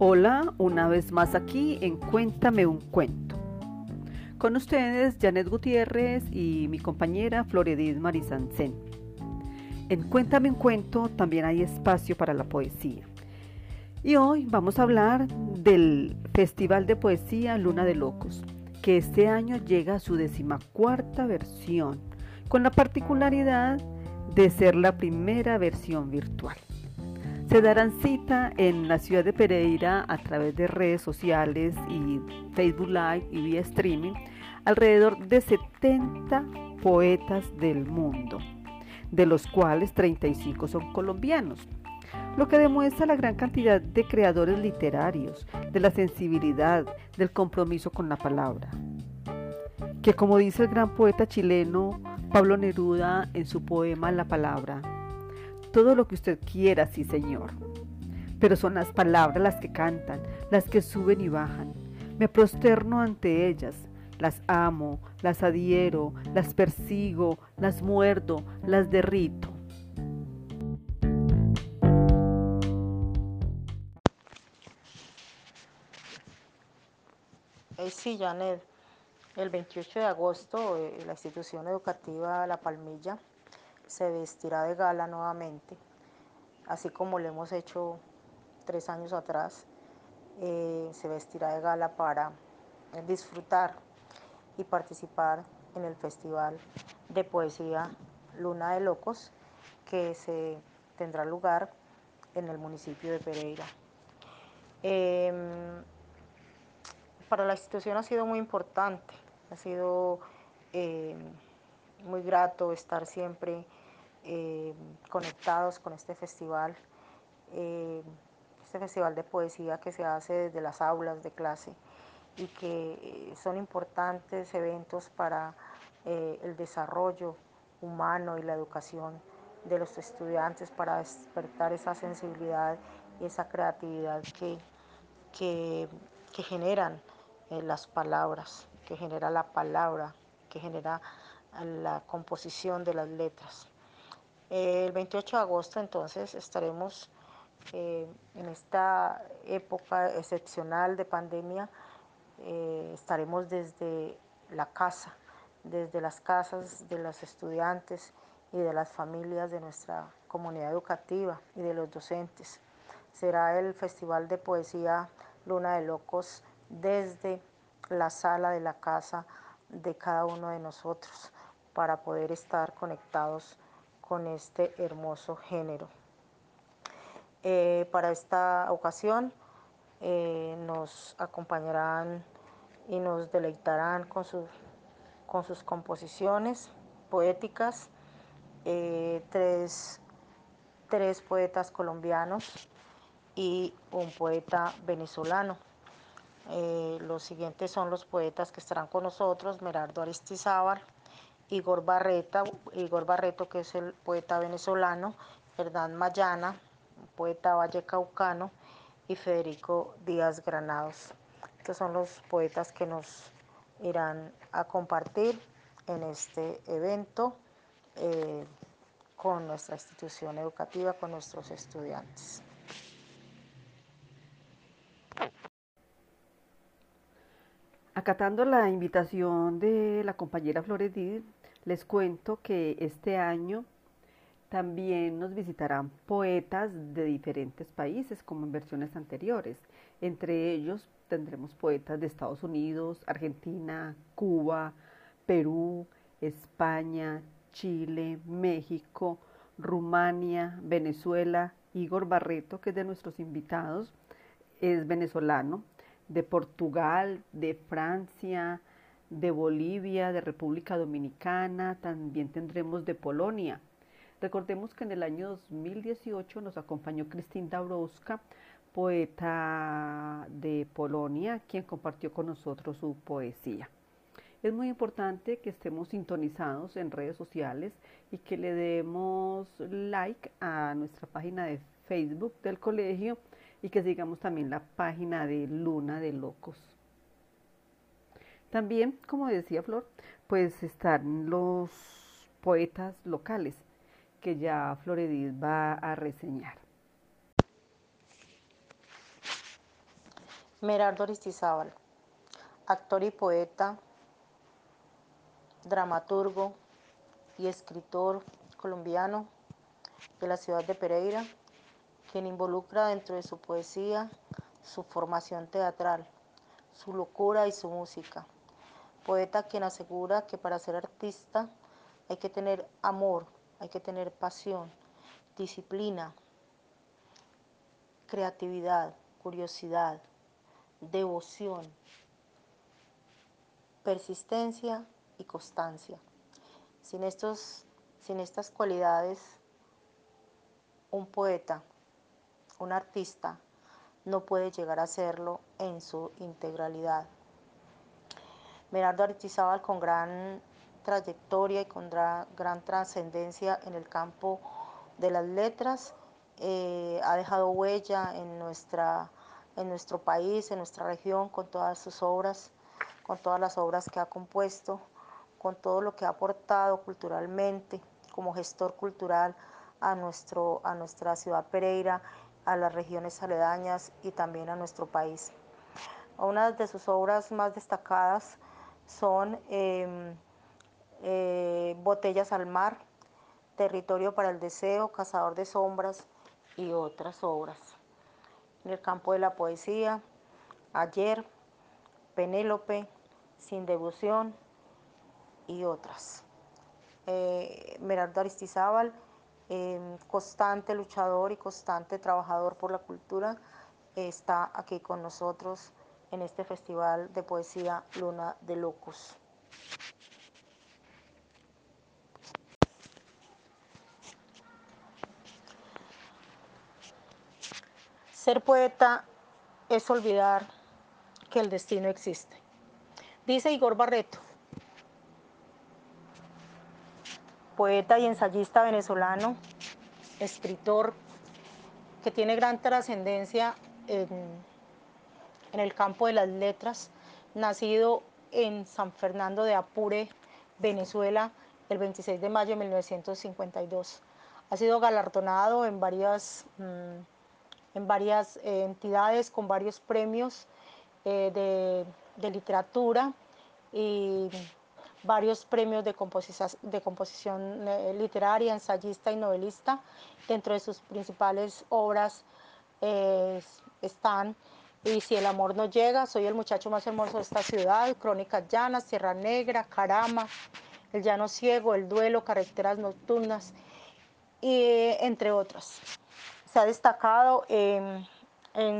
Hola, una vez más aquí en Cuéntame un cuento. Con ustedes Janet Gutiérrez y mi compañera Floredis Marisancén. En Cuéntame un cuento también hay espacio para la poesía. Y hoy vamos a hablar del Festival de Poesía Luna de Locos, que este año llega a su decimacuarta versión, con la particularidad de ser la primera versión virtual. Se darán cita en la ciudad de Pereira a través de redes sociales y Facebook Live y vía streaming alrededor de 70 poetas del mundo, de los cuales 35 son colombianos, lo que demuestra la gran cantidad de creadores literarios, de la sensibilidad, del compromiso con la palabra. Que como dice el gran poeta chileno Pablo Neruda en su poema La Palabra, todo lo que usted quiera, sí Señor. Pero son las palabras las que cantan, las que suben y bajan. Me prosterno ante ellas, las amo, las adhiero, las persigo, las muerdo, las derrito. sí, Janet. El 28 de agosto, eh, la institución educativa La Palmilla se vestirá de gala nuevamente, así como lo hemos hecho tres años atrás, eh, se vestirá de gala para disfrutar y participar en el Festival de Poesía Luna de Locos, que se tendrá lugar en el municipio de Pereira. Em, para la institución ha sido muy importante, ha sido em, muy grato estar siempre eh, conectados con este festival, eh, este festival de poesía que se hace desde las aulas de clase y que eh, son importantes eventos para el desarrollo humano y la educación de los estudiantes para despertar esa sensibilidad y esa creatividad que, que, que generan las palabras, que genera la palabra, que genera la composición de las letras. El 28 de agosto entonces estaremos eh, en esta época excepcional de pandemia, eh, estaremos desde la casa, desde las casas de los estudiantes y de las familias de nuestra comunidad educativa y de los docentes. Será el Festival de Poesía Luna de Locos desde la sala de la casa de cada uno de nosotros para poder estar conectados con este hermoso género. Eh, para esta ocasión eh, nos acompañarán y nos deleitarán con, con sus composiciones poéticas, eh, tres, tres poetas colombianos y un poeta venezolano. los siguientes son los poetas que estarán con nosotros, Merardo Aristizábal, Igor, Barreta, Igor Barreto, que es el poeta venezolano, Hernán Mayana, poeta vallecaucano, y Federico Díaz Granados. Estos son los poetas que nos irán a compartir en este evento eh, con nuestra institución educativa, con nuestros estudiantes. Acatando la invitación de la compañera Floredid, les cuento que este año también nos visitarán poetas de diferentes países, como en versiones anteriores. Entre ellos tendremos poetas de Estados Unidos, Argentina, Cuba, Perú, España, Chile, México, Rumania, Venezuela. Igor Barreto, que es de nuestros invitados, es venezolano de Portugal, de Francia, de Bolivia, de República Dominicana, también tendremos de Polonia. Recordemos que en el año 2018 nos acompañó Cristina Dabrowska, poeta de Polonia, quien compartió con nosotros su poesía. Es muy importante que estemos sintonizados en redes sociales y que le demos like a nuestra página de Facebook del colegio y que sigamos también la página de Luna de Locos. También, como decía Flor, pues están los poetas locales que ya Floredit va a reseñar. Merardo Aristizábal, actor y poeta, dramaturgo y escritor colombiano de la ciudad de Pereira, quien involucra dentro de su poesía su formación teatral, su locura y su música. Poeta quien asegura que para ser artista hay que tener amor, hay que tener pasión, disciplina, creatividad, curiosidad, devoción, persistencia y constancia. Sin, estos, sin estas cualidades, un poeta, un artista, no puede llegar a serlo en su integralidad. Merardo Aristizábal con gran trayectoria y con gran trascendencia en el campo de las letras, eh, ha dejado huella en, nuestra, en nuestro país, en nuestra región, con todas sus obras, con todas las obras que ha compuesto, con todo lo que ha aportado culturalmente como gestor cultural a, nuestro, a nuestra ciudad Pereira, a las regiones aledañas y también a nuestro país. Una de sus obras más destacadas son em, eh, Botellas al Mar, Territorio para el Deseo, Cazador de Sombras y otras obras. En el campo de la poesía, Ayer, Penélope, Sin Devoción y otras. Eh, Merardo Aristizábal, em, constante luchador y constante trabajador por la cultura, está aquí con nosotros en este Festival de Poesía Luna de Locos. Ser poeta es olvidar que el destino existe. Dice Igor Barreto, poeta y ensayista venezolano, escritor que tiene gran trascendencia en, en, el campo de las letras, nacido en San Fernando de Apure, Venezuela, el 26 de mayo de 1952. Ha sido galardonado en varias... Mmm, en varias eh, entidades con varios premios eh, de, de, literatura y varios premios de, composición, de composición eh, literaria, ensayista y novelista. Dentro de sus principales obras están Y si el amor no llega, Soy el muchacho más hermoso de esta ciudad, Crónicas llanas, Sierra Negra, Carama, El llano ciego, El duelo, Carreteras nocturnas, y, entre otras se ha destacado en,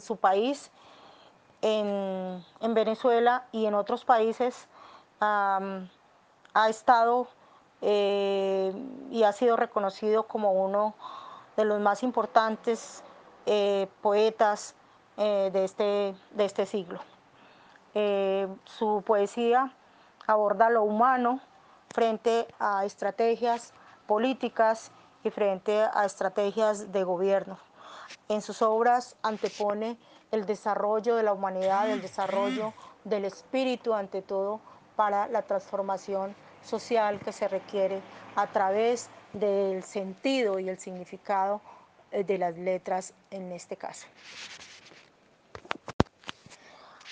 su país, en, en, Venezuela y en otros países, ha estado eh, y ha sido reconocido como uno de los más importantes eh, poetas eh, de, este, de este siglo. Eh, su poesía aborda lo humano frente a estrategias políticas y frente a estrategias de gobierno. En sus obras antepone el desarrollo de la humanidad, el desarrollo del espíritu ante todo para la transformación social que se requiere a través del sentido y el significado eh, de las letras en este caso.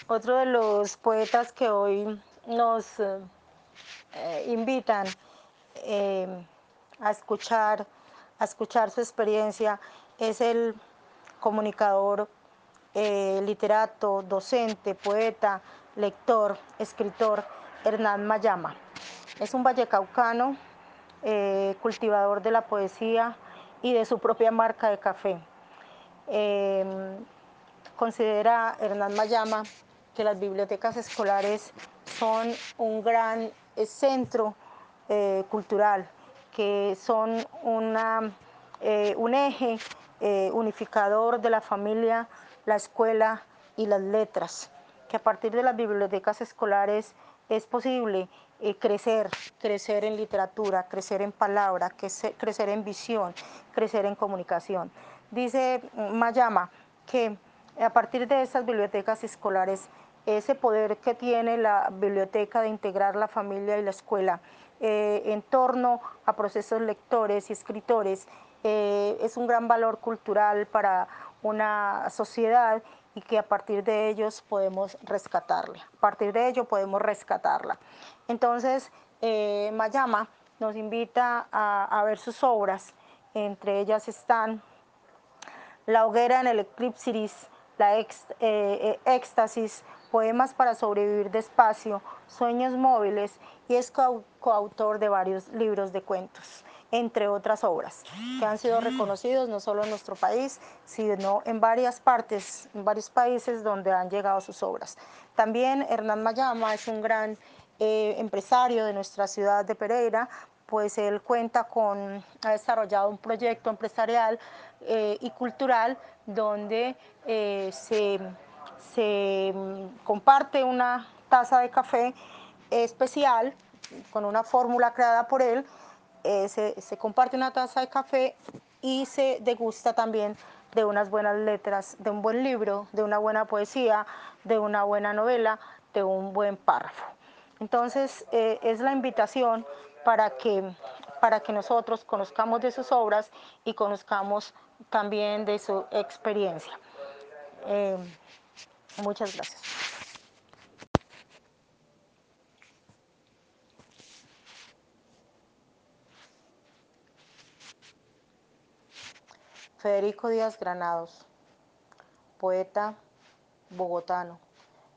Otro de los poetas que hoy nos eh, invitan eh, a escuchar a escuchar su experiencia es el comunicador, eh, literato, docente, poeta, lector, escritor Hernán Mayama. Es un vallecaucano, eh, cultivador de la poesía y de su propia marca de café. Eh, considera Hernán Mayama que las bibliotecas escolares son un gran centro eh, cultural que son una, eh, un eje eh, unificador de la familia, la escuela y las letras, que a partir de las bibliotecas escolares es posible eh, crecer, crecer en literatura, crecer en palabra, crecer, crecer en visión, crecer en comunicación. Dice Mayama que a partir de esas bibliotecas escolares, ese poder que tiene la biblioteca de integrar la familia y la escuela, eh, en torno a procesos lectores y escritores eh, es un gran valor cultural para una sociedad y que a partir de ellos podemos rescatarla. A partir de ello podemos rescatarla. Entonces, eh, Mayama nos invita a, ver sus obras. Entre ellas están La hoguera en el eclipsis, La eh, eh, éxtasis, Poemas para sobrevivir despacio, Sueños móviles y es coautor de varios libros de cuentos entre otras obras, que han sido reconocidos no solo en nuestro país, sino en varias partes, en varios países donde han llegado sus obras. También Hernán Mayama es un gran eh, empresario de nuestra ciudad de Pereira, pues él cuenta con, ha desarrollado un proyecto empresarial eh, y cultural donde eh, se, se comparte una taza de café especial con una fórmula creada por él, eh, se, comparte una taza de café y se degusta también de unas buenas letras, de un buen libro, de una buena poesía, de una buena novela, de un buen párrafo. Entonces, eh, es la invitación para que, para que nosotros conozcamos de sus obras y conozcamos también de su experiencia. Eh, muchas gracias. Federico Díaz Granados, poeta bogotano,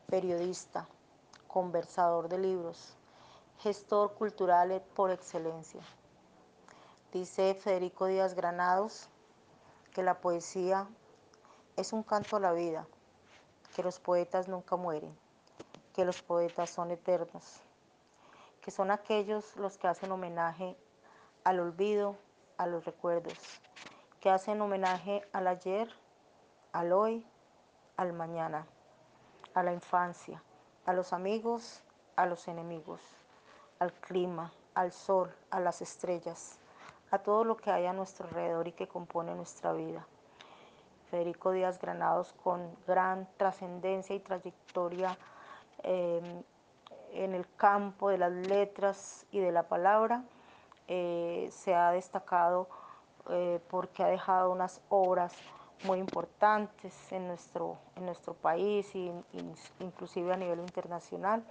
periodista, conversador de libros, gestor cultural por excelencia. Dice Federico Díaz Granados que la poesía es un canto a la vida, que los poetas nunca mueren, que los poetas son eternos, que son aquellos los que hacen homenaje al olvido, a los recuerdos, que hacen homenaje al ayer, al hoy, al mañana, a la infancia, a los amigos, a los enemigos, al clima, al sol, a las estrellas, a todo lo que hay a nuestro alrededor y que compone nuestra vida. Federico Díaz Granados, con gran trascendencia y trayectoria eh, en el campo de las letras y de la palabra, eh, se ha destacado eh, porque ha dejado unas obras muy importantes en nuestro, en nuestro país e inclusive a nivel internacional.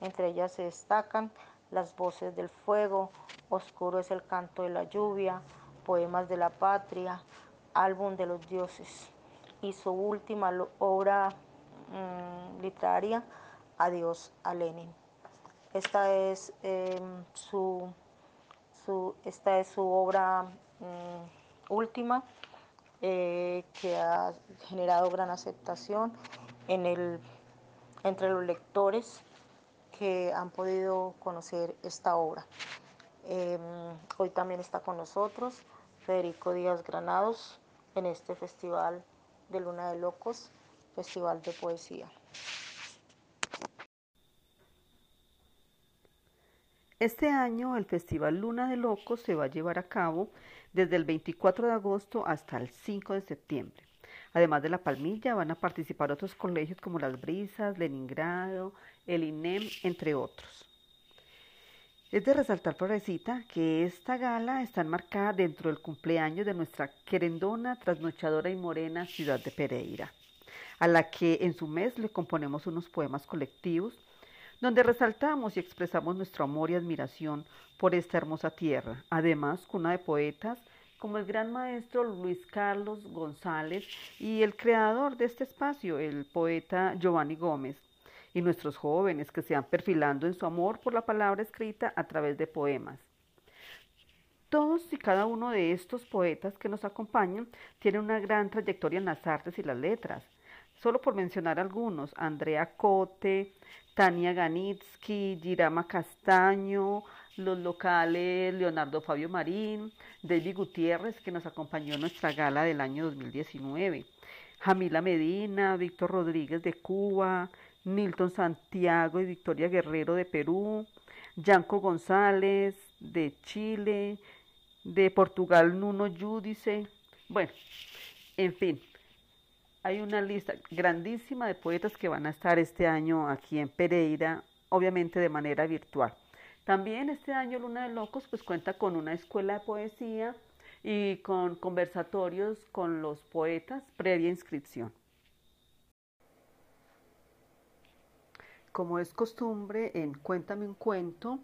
Entre ellas se destacan Las voces del fuego, Oscuro es el canto de la lluvia, Poemas de la patria, Álbum de los dioses y su última obra mm, literaria, Adiós a Lenin. Esta es, em, su, su, esta es su obra Mm, última eh, que ha generado gran aceptación en el, entre los lectores que han podido conocer esta obra. Em, hoy también está con nosotros Federico Díaz Granados en este Festival de Luna de Locos, Festival de Poesía. Este año el Festival Luna de Locos se va a llevar a cabo desde el 24 de agosto hasta el 5 de septiembre. Además de La Palmilla, van a participar otros colegios como Las Brisas, Leningrado, el INEM, entre otros. Es de resaltar, Florecita, que esta gala está enmarcada dentro del cumpleaños de nuestra querendona, trasnochadora y morena ciudad de Pereira, a la que en su mes le componemos unos poemas colectivos donde resaltamos y expresamos nuestro amor y admiración por esta hermosa tierra, además cuna de poetas como el gran maestro Luis Carlos González y el creador de este espacio, el poeta Giovanni Gómez, y nuestros jóvenes que se han perfilando en su amor por la palabra escrita a través de poemas. Todos y cada uno de estos poetas que nos acompañan tienen una gran trayectoria en las artes y las letras. Solo por mencionar algunos, Andrea Cote, Tania Ganitsky, Girama Castaño, los locales Leonardo Fabio Marín, David Gutiérrez, que nos acompañó en nuestra gala del año 2019, Jamila Medina, Víctor Rodríguez de Cuba, Nilton Santiago y Victoria Guerrero de Perú, Yanco González de Chile, de Portugal Nuno Yudice, bueno, en fin, hay una lista grandísima de poetas que van a estar este año aquí en Pereira, obviamente de manera virtual. También este año Luna de Locos pues cuenta con una escuela de poesía y con conversatorios con los poetas previa inscripción. Como es costumbre en Cuéntame un cuento,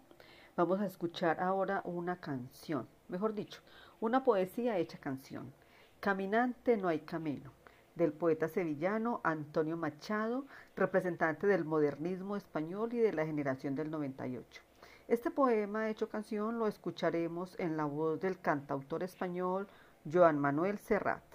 vamos a escuchar ahora una canción, mejor dicho, una poesía hecha canción. Caminante no hay camino, del poeta sevillano Antonio Machado, representante del modernismo español y de la generación del 98. Este poema hecho canción lo escucharemos en la voz del cantautor español Joan Manuel Serrat.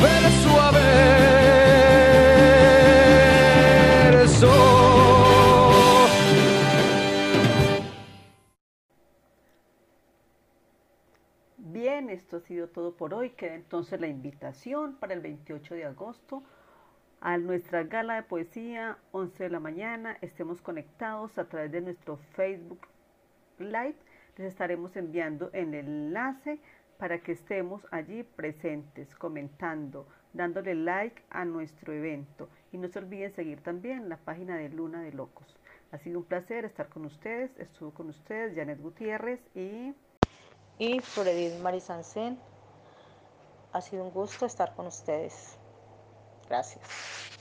verso a verso. esto ha sido todo por hoy. Queda entonces la invitación para el 28 de agosto a nuestra gala de poesía, 11 de la mañana. Estemos conectados a través de nuestro Facebook Live. Les estaremos enviando el enlace para que estemos allí presentes, comentando, dándole like a nuestro evento. Y no se olviden seguir también la página de Luna de Locos. Ha sido un placer estar con ustedes. Estuvo con ustedes Janet Gutiérrez y y Floredith Marisancén. Ha sido un gusto estar con ustedes. Gracias.